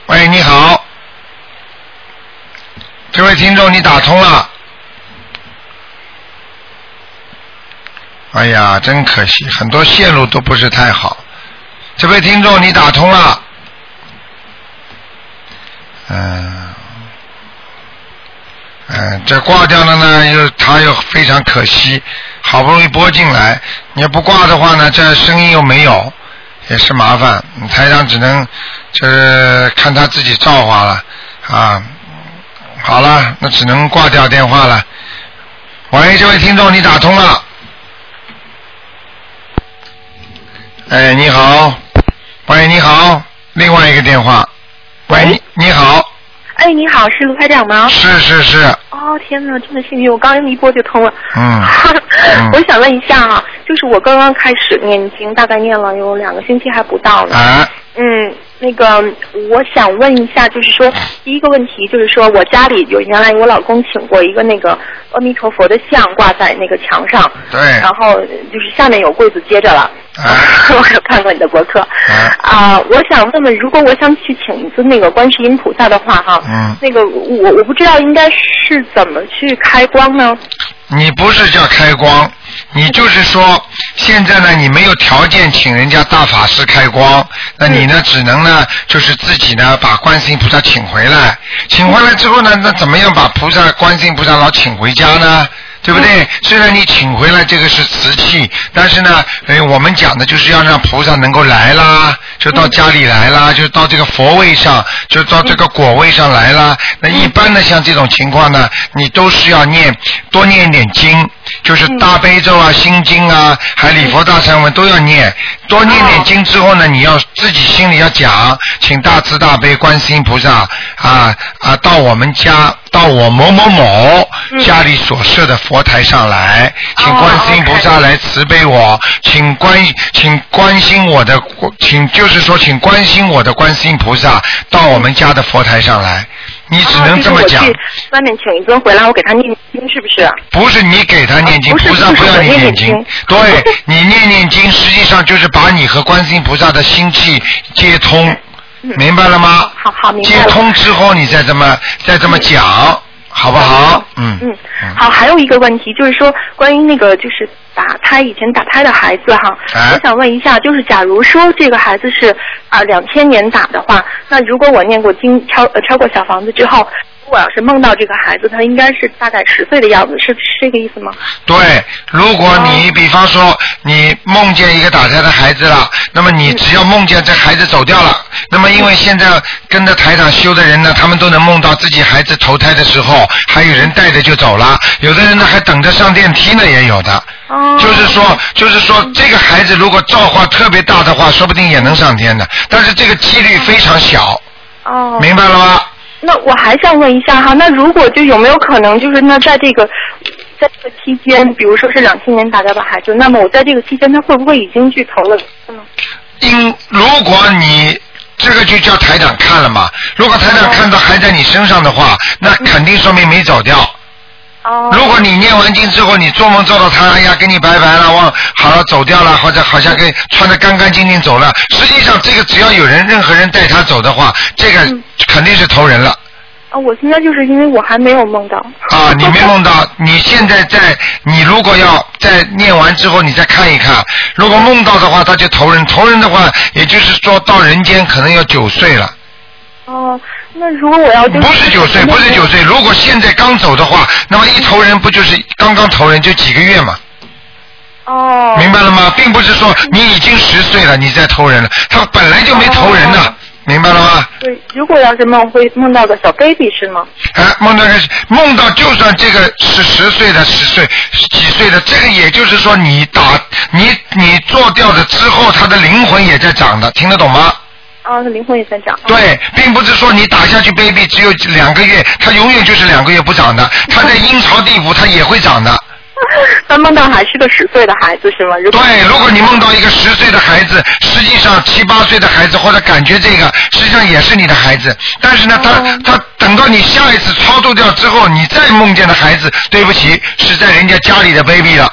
喂，你好，这位听众你打通了。哎呀，真可惜，很多线路都不是太好。这位听众你打通了，嗯、嗯，这挂掉了呢，又他又非常可惜，好不容易拨进来，你要不挂的话呢，这声音又没有，也是麻烦。台长只能就是看他自己造化了啊。好了，那只能挂掉电话了。喂，这位听众，你打通了。哎，你好，喂，你好，另外一个电话，喂，你你好，哎，你好，是卢台长吗？是是是，哦，天哪，真的幸运，我刚一拨就通了。嗯，嗯。我想问一下啊，就是我刚刚开始念经，大概念了有两个星期还不到呢。啊，嗯，那个我想问一下，就是说第一个问题就是说我家里有原来我老公请过一个那个阿弥陀佛的像挂在那个墙上，对。然后就是下面有柜子接着了。啊 我有看过你的博客啊、我想问问，如果我想去请一尊那个观世音菩萨的话，哈，嗯。那个我我不知道应该是怎么去开光呢？你不是叫开光，你就是说现在呢，你没有条件请人家大法师开光，那你呢，只能呢，就是自己呢把观世音菩萨请回来，请回来之后呢，那怎么样把菩萨、观世音菩萨老请回家呢？对不对？虽然你请回来这个是瓷器，但是呢，哎，我们讲的就是要让菩萨能够来啦，就到家里来啦，就到这个佛位上，就到这个果位上来啦。那一般的像这种情况呢，你都是要念多念一点经，就是大悲咒啊、心经啊，还礼佛大忏文都要念。多念点经之后呢，你要自己心里要讲，请大慈大悲观世音菩萨啊啊到我们家到我某某某家里所设的佛台上来，请观世音菩萨来慈悲我，请关请关心我的，请就是说请关心我的观世音菩萨到我们家的佛台上来，你只能这么讲外面请一尊回来，我给他念经，是不是？不是你给他念经，菩萨不要我念你念经经。对 你念念经，实际上就是把你和观世音菩萨的心气接通，明白了吗？好好明白接。通之后，你再这么再这么讲，好不好？嗯。嗯，好，还有一个问题就是说，关于那个就是打胎以前打胎的孩子哈，哎我想问一下，就是假如说这个孩子是啊两千年打的话，那如果我念过经超呃超过小房子之后，如果要是梦到这个孩子，他应该是大概十岁的样子，是是这个意思吗？对，如果你比方说你梦见一个打胎的孩子了，那么你只要梦见这孩子走掉了，那么因为现在跟着台长修的人呢，他们都能梦到自己孩子投胎的时候，还有人带着就走了，有的人呢还等着上电梯呢，也有的。哦就是说，就是说，这个孩子如果造化特别大的话，说不定也能上天的，但是这个几率非常小，哦，明白了吗？那我还想问一下哈，那如果就有没有可能，就是那在这个在这个期间，比如说是两千年打掉的孩子，那么我在这个期间，他会不会已经去投了呢？因如果你这个就叫台长看了嘛，如果台长看到还在你身上的话，那肯定说明没走掉。哦。如果你念完经之后，你做梦做到他，哎呀，跟你拜拜了，忘好了走掉了，或者好像跟穿的干干净净走了，实际上这个只要有人任何人带他走的话，这个肯定是投人了。啊，我现在就是因为我还没有梦到。啊，你没梦到，你现在在，你如果要在念完之后，你再看一看，如果梦到的话，他就投人，投人的话，也就是说到人间可能要九岁了，哦，那如果我要就是不是九岁，不是九岁，如果现在刚走的话，那么一投人不就是刚刚投人就几个月嘛？哦。明白了吗？并不是说你已经十岁了，你再投人了，他本来就没投人呢，明白了吗？对，如果要是梦会梦到个小 baby 是吗？哎，梦到个梦到，就算这个是十岁的、十岁、几岁的，这个也就是说，你打你你做掉的之后，他的灵魂也在长的，听得懂吗？啊，他灵魂也在长。对，并不是说你打下去 baby 只有两个月，他永远就是两个月不长的，他在阴曹地府他也会长的。他梦到还是个十岁的孩子是吗？如果对，如果你梦到一个十岁的孩子，实际上七八岁的孩子或者感觉这个，实际上也是你的孩子。但是呢，他他等到你下一次超度掉之后，你再梦见的孩子，对不起，是在人家家里的 baby 了。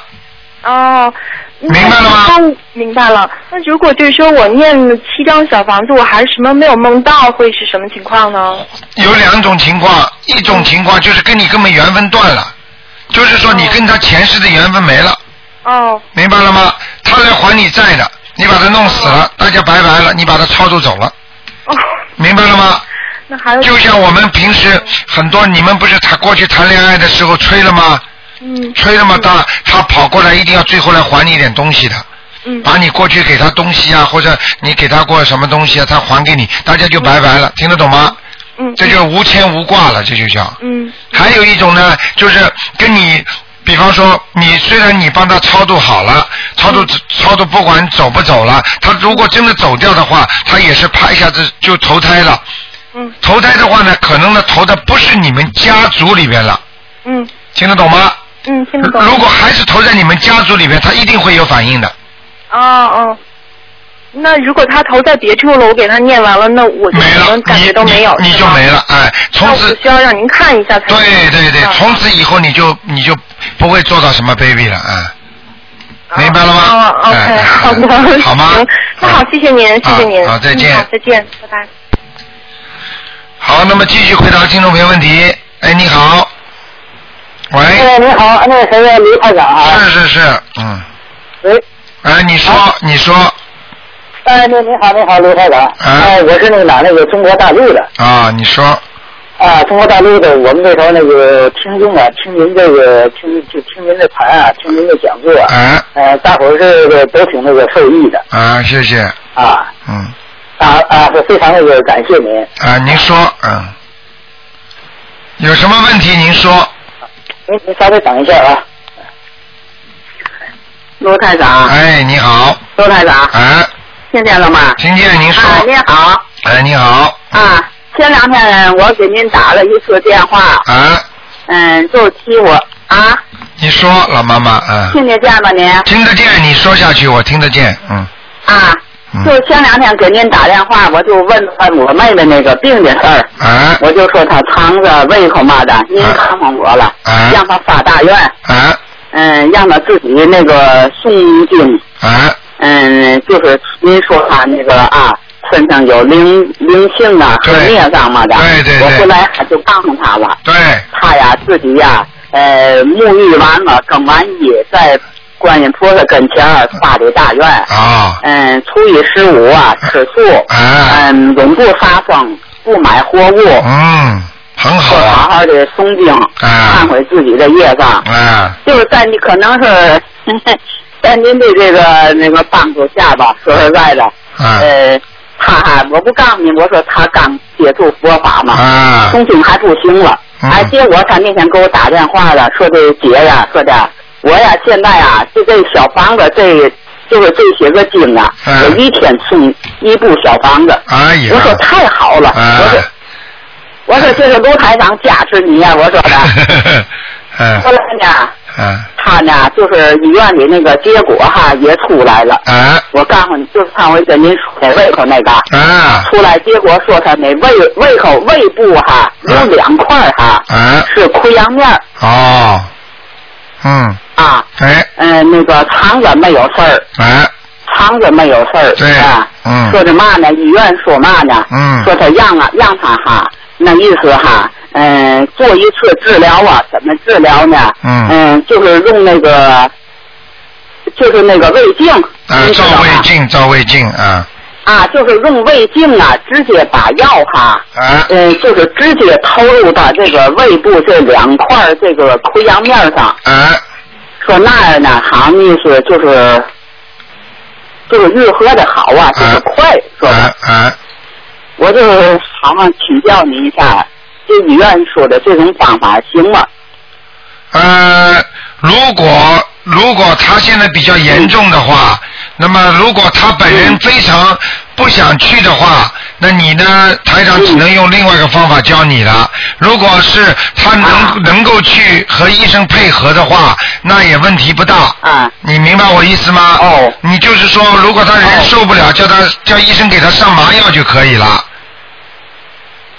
哦，明白了吗？明白了。那如果就是说我念了七张小房子，我还是什么没有梦到，会是什么情况呢？有两种情况，一种情况就是跟你根本缘分断了，就是说你跟他前世的缘分没了，哦，明白了吗？他来还你债的，你把他弄死了，大家拜拜了，你把他操作走了，哦，明白了吗？那还有就像我们平时很多，你们不是谈过去谈恋爱的时候吹了吗？嗯。吹那么大他跑过来，一定要最后来还你一点东西的。嗯。把你过去给他东西啊，或者你给他过什么东西啊，他还给你，大家就拜拜了，听得懂吗？嗯。这就无牵无挂了，这就叫。嗯。还有一种呢，就是跟你，比方说，你虽然你帮他超度好了，超度、超度不管走不走了，他如果真的走掉的话，他也是啪一下子就投胎了。嗯。投胎的话呢，可能呢投的不是你们家族里边了，嗯听得懂吗？嗯，听得懂。如果还是投在你们家族里边，他一定会有反应的。哦哦，那如果他投在别处了，我给他念完了，那我就什么感觉都没有，你就没了，哎，从此需要让您看一下才对对对，啊从此以后你就你就不会做到什么 baby 了，啊，明白了吗？哦，OK，哎好的，好吗行？那好，谢谢您，谢谢您，好好再见嗯好，再见，拜拜。好，那么继续回答听众朋友问题。哎，你好，喂，哎，你好，那个谁呀，刘台长啊？是是是，嗯，喂，哎，你说你说哎，那你好，你好，刘台长。哎，我是那个哪那个中国大陆的。啊，你说。啊，中国大陆的，我们这头那个听众啊，听您这个听就听您的盘啊，听您的讲座啊，哎呃，大伙儿这个都挺那个受益的。啊，谢谢，啊。嗯。啊啊，是非常那个感谢您。啊，您说嗯，有什么问题您说，您您稍微等一下啊。罗台长。哎，你好，罗台长。哎，听见了吗？听见您说，啊，您好。哎，你好，啊，前两天我给您打了一次电话，啊，嗯，就提我。啊，你说老妈妈，嗯，听得见吗您？听得见，你说下去我听得见，嗯，啊，就前两天给您打电话，我就问他我妹妹那个病的事儿，啊，我就说她肠子、胃口嘛的，您看看我了，啊？让她发大愿，啊？嗯，让她自己那个诵经，啊嗯，就是您说他那个啊，身上有灵灵性啊和孽障嘛的，对对对。我后来就告诉他了，对，他呀自己呀，呃，沐浴完了，更完衣，在观音菩萨跟前儿发的大愿，啊，嗯，初一十五啊吃素，嗯，永不杀生，不买活物，嗯，很好说好好的诵经，忏悔自己的业障，啊，就是在你可能是在您的这个那个帮助下吧，说实在的，啊。呃，他还我不告诉你，我说他刚接触佛法嘛，啊。诵经还不行了，嗯。哎，结果他那天给我打电话了，说这姐呀，说的我呀现在啊，就这小房子这。就是这些个经啊，我一天送一部小房子。哎呀，我说太好了，我说我说这是卢台长加持你呀、我说的。嗯 后来呢，嗯他呢就是医院里那个结果哈也出来了。啊。我告诉你，就是上回跟您说的胃口那个。啊。出来结果说他那胃胃口胃部哈有两块哈啊。是溃疡面儿。哦，嗯，啊，哎。嗯那个肠子没有事儿，哎肠子没有事儿对。啊。嗯。说的嘛呢？医院说嘛呢？嗯。说他让啊让他哈，那意思哈，嗯，做一次治疗啊，怎么治疗呢？嗯。就是用那个，就是那个胃镜，啊，照胃镜，照胃镜啊，啊，就是用胃镜啊，直接把药哈，啊，嗯，就是直接投入到这个胃部这两块这个溃疡面上。啊，说那样呢，好像意思就是，就是愈合的好啊，就是快，说的。啊啊，我就好像请教你一下，这医院说的这种方法行吗？呃，如果如果他现在比较严重的话，那么如果他本人非常不想去的话，那你呢，台长只能用另外一个方法教你了。如果是他能、能够去和医生配合的话，那也问题不大。啊，你明白我意思吗？哦，你就是说，如果他人受不了，叫他叫医生给他上麻药就可以了。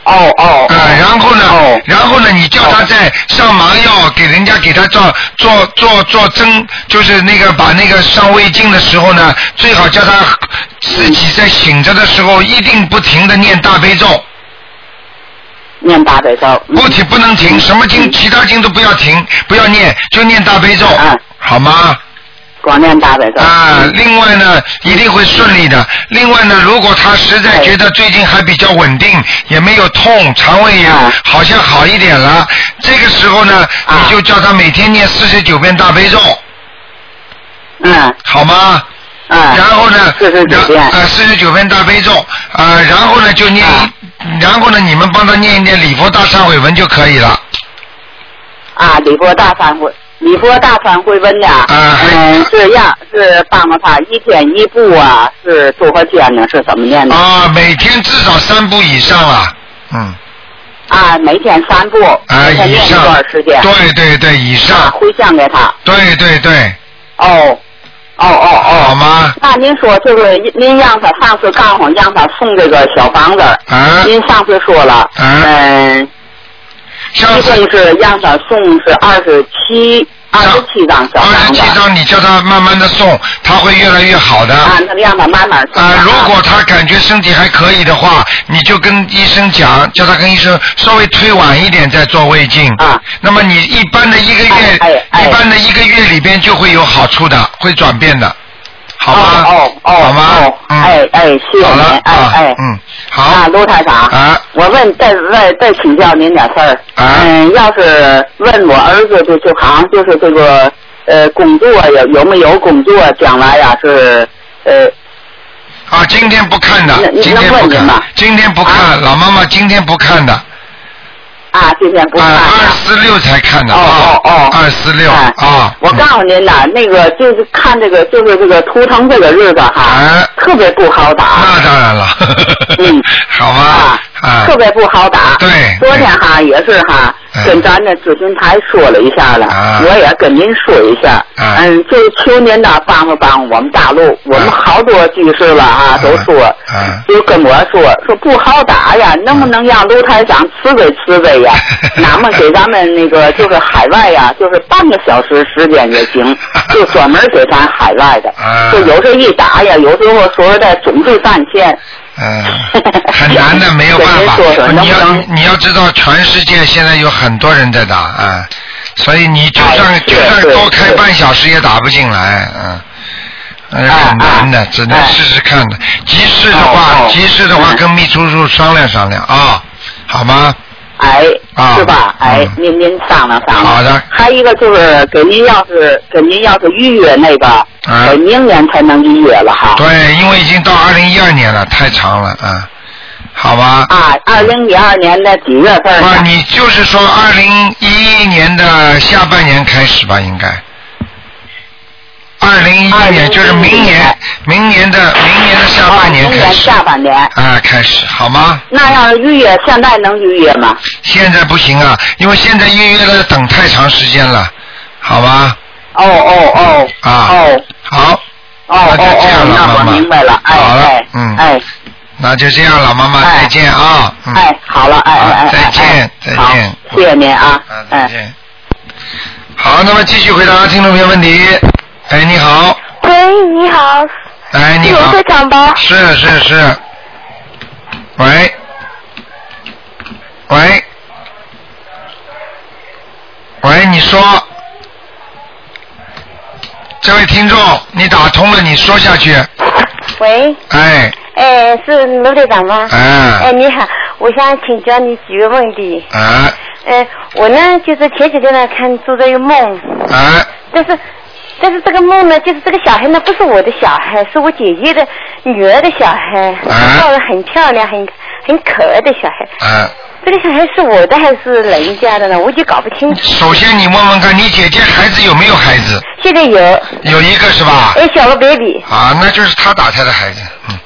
哦哦。啊，然后呢，然后呢，你叫他在上麻药，给人家给他做做做做针，就是那个把那个上胃镜的时候呢，最好叫他自己在醒着的时候一定不停的念大悲咒。念大悲咒。不停不能停，什么经其他经都不要停，不要念，就念大悲咒，好吗？光念大悲咒。啊，另外呢，一定会顺利的。另外呢，如果他实在觉得最近还比较稳定，也没有痛，肠胃也好像好一点了，这个时候呢，你就叫他每天念四十九遍大悲咒。嗯。好吗？嗯。然后呢？四十九四十九遍大悲咒啊，然后呢就念，然后呢你们帮他念一念礼佛大忏悔文就可以了。啊，礼佛大忏悔，礼佛大忏悔文的？嗯，是呀是帮着他一天一步啊，是多少天呢？是怎么念的？啊，每天至少三步以上啊，嗯。啊，每天三步，啊，每天念一以上段时间。对对对，以上。啊，回向给他。对对对。哦，哦哦哦。好吗？那您说就是您让他上次告诉让他送这个小房子，啊、您上次说了，嗯、一共是让他送是二十七二十七张小二。十七张，你叫他慢慢的送，他会越来越好的。啊，那让他慢慢送。啊，如果他感觉身体还可以的话，你就跟医生讲，叫他跟医生稍微推晚一点再做胃镜。啊。那么你一般的一个月，一般的一个月里边就会有好处的，会转变的，好吗？哦哦好吗？哦，哎哎，谢谢您，哎哎，嗯，好。啊，卢台长，啊，我问再再再请教您点事儿。啊。嗯，要是问我儿子，就就好像就是这个呃工作有有没有工作，将来呀是呃。啊，今天不看的，今天不看今天不看，老妈妈今天不看的。啊，今天不看。二四六才看的哦。哦哦。二四六哎啊。我告诉您呐，那个就是看这个，就是这个图腾这个日子哈，特别不好打。哎那当然了。嗯。好吗？啊。特别不好打。对。昨天哈也是哈，跟咱的咨询台说了一下了，我也跟您说一下。嗯，就求您呐帮帮帮我们大陆，我们好多居士了啊，都说，就跟我说说不好打呀，能不能让卢台长慈悲慈悲呀？那么给咱们那个就是海外呀，就是半个小时时间也行，就专门给咱海外的，就有时候一打呀，有时候说实在总是占线。嗯，很难的，没有办法。你要你要知道，全世界现在有很多人在打啊，所以你就算就算多开半小时也打不进来，嗯。嗯很难的，只能试试看的。急事的话，急事的话，跟秘书处商量商量啊，好吗？哎，啊是吧？哎，您您商量商量。好的。还一个就是给您要是给您要是预约那个，呃，明年才能预约了哈。对，因为已经到二零一二年了，太长了啊，好吧？啊，二零一二年的几月份？啊，你就是说二零一一年的下半年开始吧，应该。二零一一年就是明年，明年的明年的下半年开始。下半年。啊，开始好吗？那要预约，现在能预约吗？现在不行啊，因为现在预约了等太长时间了，好吧？哦哦哦。啊。哦。好。哦那就这样了，妈妈。明白了，哎好了哎，嗯。哎。那就这样了，妈妈，再见啊。嗯哎，好了，哎哎哎。再见，再好见。谢谢您啊。嗯，再见。好，那么继续回答听众朋友问题。哎，你好。喂，你好。哎，你好。长吧？是是是。喂。喂。喂，你说。这位听众，你打通了，你说下去。喂，哎，哎，是卢队长吗？哎哎，你好，我想请教你几个问题。啊哎，我呢，就是前几天呢看做这个梦，啊但是但是这个梦呢，就是这个小孩呢不是我的小孩，是我姐姐的女儿的小孩，照的很漂亮，很很可爱的小孩。啊！这个小孩是我的还是人家的呢？我就搞不清楚。首先你问问看，你姐姐孩子有没有孩子？现在有，有一个是吧？哎，小了 baby，啊，那就是他打胎的孩子。嗯。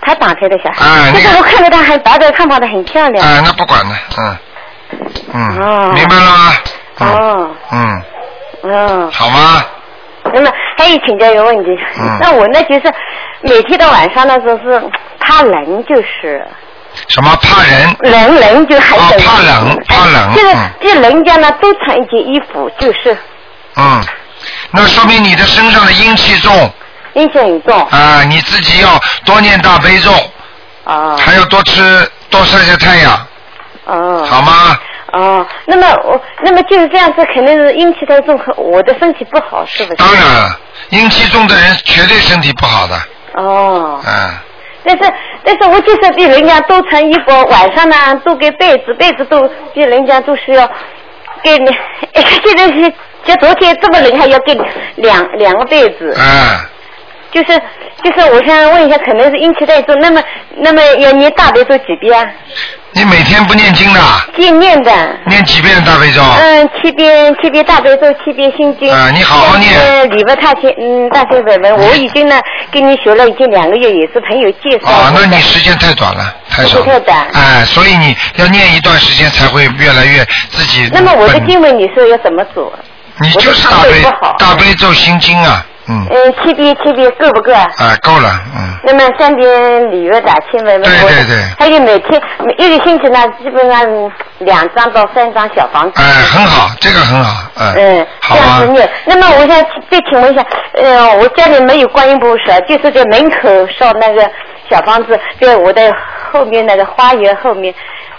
他打胎的小孩。但是我看到他还白白胖胖的，很漂亮。啊，那不管了，嗯。嗯。哦明白了吗？哦，嗯，嗯。好吗？那么还有请教一个问题，嗯 那我呢就是每天到晚上的时候是怕冷，就是什么怕人？冷冷就很冷。哦，怕冷，怕冷。就是嗯就人家呢多穿一件衣服，就是嗯，那说明你的身上的阴气重阴气很重。啊，你自己要多念大悲咒，啊。还要多吃多晒晒太阳，哦。好吗？哦，那么我那么就是这样子，肯定是阴气太重，我的身体不好，是不是？当然了，阴气重的人绝对身体不好的，哦。嗯。但是但是我就是比人家多穿衣服，晚上呢多给被子，被子都比人家都是要给你，现在是就昨天这么冷还要给两两个被子。嗯。就是就是，我想问一下，可能是阴气太重，那么那么要念大悲咒几遍？你每天不念经的，尽念的。念几遍大悲咒？嗯，七遍七遍大悲咒，七遍心经。啊你好好念嗯，礼拜大千嗯大千本文，我已经呢跟你学了已经两个月，也是朋友介绍。啊，那你时间太短了，太少了。太短。哎，所以你要念一段时间才会越来越自己。那么我的本经文你说要怎么做？你就是大悲大悲咒心经啊，嗯，嗯，七遍七遍够不够？啊？哎，够了，嗯，那么三点礼佛大千文文，对对对还有每天每一个星期呢，基本上嗯两张到三张小房子。哎，很好，这个很好，嗯，嗯，好啊这样子，念。那么我想再请问一下，呃，我家里没有观音菩萨，就是在门口烧那个小房子，在我的后面那个花园后面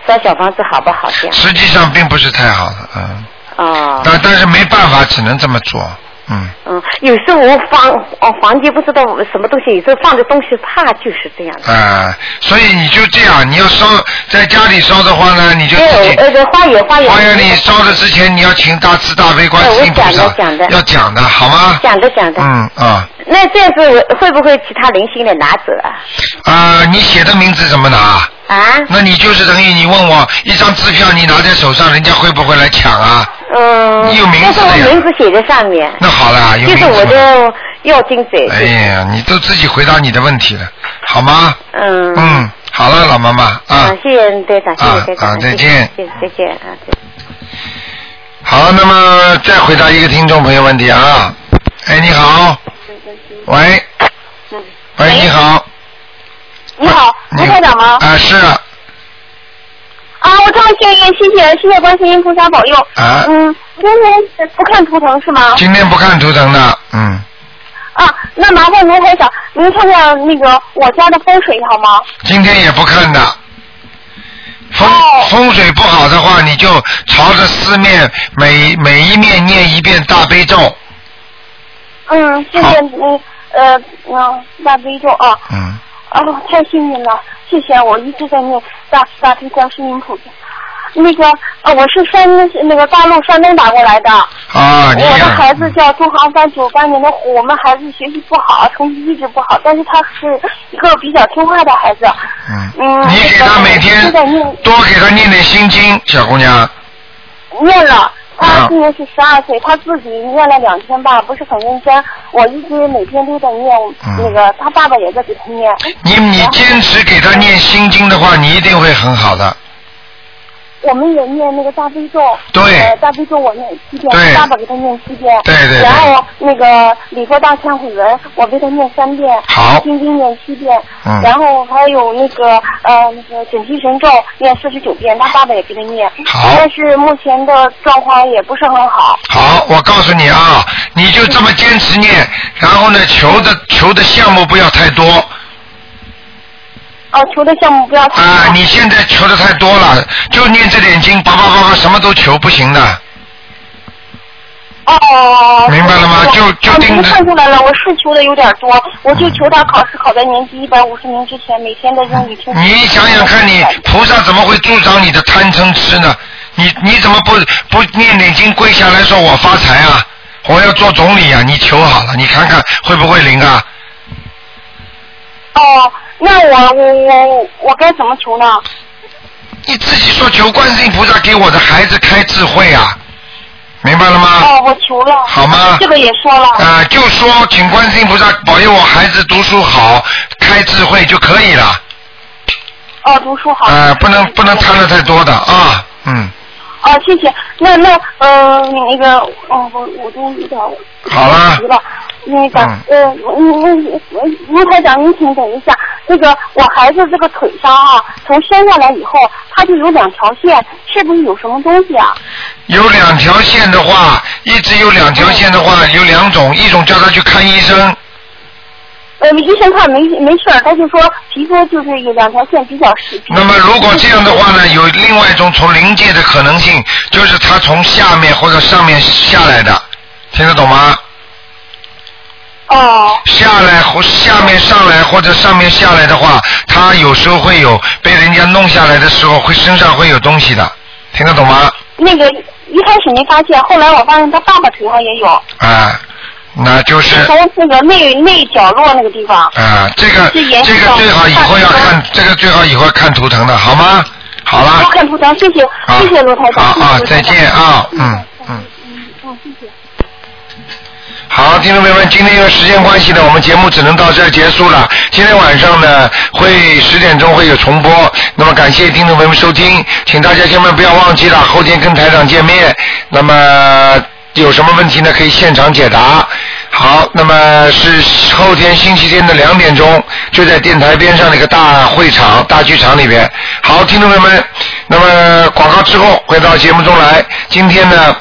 烧小房子，好不好？这样。实际上并不是太好的，嗯，啊。但但是没办法，只能这么做，嗯，嗯，有时候我房哦房间不知道什么东西，有时候放的东西怕就是这样的。啊，所以你就这样，你要烧在家里烧的话呢，你就自己呃，呃，花园花园。花园里烧的之前，你要请大慈大悲观世音菩萨呃我讲的讲的要讲的好吗？讲的讲的。嗯啊那这样子会不会其他零星的拿走啊？啊，你写的名字怎么拿？啊？那你就是等于你问我一张支票，你拿在手上，人家会不会来抢啊？嗯。你有名字但是我名字写在上面。那好了，有就是我名字吗。的要精者。哎呀，你都自己回答你的问题了，好吗？嗯。嗯，好了，老妈妈啊啊，，谢谢队长，谢谢队长，啊再谢谢见谢谢再见啊。再见好，那么再回答一个听众朋友问题啊。哎，你好，喂，喂，你好，你好，卢台长吗？啊是啊，啊，我这么幸运，谢谢谢谢观世音菩萨保佑。啊嗯，今天不看图腾是吗？今天不看图腾的，嗯，啊，那麻烦您台长，您看看那个我家的风水好吗？今天也不看的。风哦风水不好的话，你就朝着四面每每一面念一遍大悲咒，嗯，谢谢你呃嗯大悲咒啊。嗯。啊，太幸运了，谢谢，我一直在念大慈大悲观世音菩萨。那个呃，我是山那个大陆山东打过来的。啊，你我的孩子叫朱航帆，九八年的虎。我们孩子学习不好，成绩一直不好，但是他是一个比较听话的孩子。嗯。嗯。你给他每天多给他念点心经，小姑娘。念了。啊他今年是十二岁，他自己念了两天吧，不是很认真。我一直每天都在念，嗯那个他爸爸也在给他念。你你坚持给他念心经的话，你一定会很好的。我们也念那个大悲咒，对。呃，大悲咒我念七遍对，爸爸给他念七遍，对对对。然后那个礼佛大忏悔文，我给他念三遍，好。心经念七遍，嗯。然后还有那个呃那个准提神咒念四十九遍，他爸爸也给他念，好。但是目前的状况也不是很好，好，我告诉你啊，你就这么坚持念，然后呢，求的求的项目不要太多啊，求的项目不要太多啊！你现在求的太多了，就念这点经，叭叭叭叭什么都求，不行的。哦，明白了吗就就盯着看出来了，我是求的有点多，我就求他考试考在年级一百五十名之前，每天的英语听。你想想看你，菩萨怎么会助长你的贪嗔痴呢？你你怎么不不念点经跪下来说我发财啊？我要做总理啊！你求好了，你看看会不会灵啊？哦，那我我我我该怎么求呢？你自己说求观世音菩萨给我的孩子开智慧啊，明白了吗？哦，我求了。好吗这个也说了。啊、就说请观世音菩萨保佑我孩子读书好，开智慧就可以了。哦，读书好。啊、不能不能贪的太多的啊，嗯。哦，谢谢。那那呃，那个，哦，我我都有点好了急了。那个，呃，那那卢台长，您请等一下。那个，我孩子这个腿上啊，从生下来以后，他就有两条线，是不是有什么东西啊？有两条线的话，一直有两条线的话，有两种，一种叫他去看医生，呃，医生看没没事儿，他就说皮肤就是有两条线比较实。那么如果这样的话呢，有另外一种从临界的可能性，就是他从下面或者上面下来的，听得懂吗？哦。下来或下面上来或者上面下来的话，他有时候会有被人家弄下来的时候，会身上会有东西的，听得懂吗？那个一开始没发现，后来我发现他爸爸腿上也有，啊，那就是从那个内内角落那个地方。啊，这个这个最好以后要看，这个最好以后看图腾的，好吗？好了我，看图腾，谢谢，好谢谢卢台长。好啊，再谢谢卢台长见啊，嗯嗯。嗯，谢谢。好，听众朋友们，今天因为时间关系呢，我们节目只能到这儿结束了。今天晚上呢，会十点钟会有重播。那么感谢听众朋友们收听，请大家千万不要忘记了，后天跟台长见面。那么有什么问题呢？可以现场解答。好，那么是后天星期天的两点钟，就在电台边上那个大会场、大剧场里边。好，听众朋友们，那么广告之后回到节目中来。今天呢。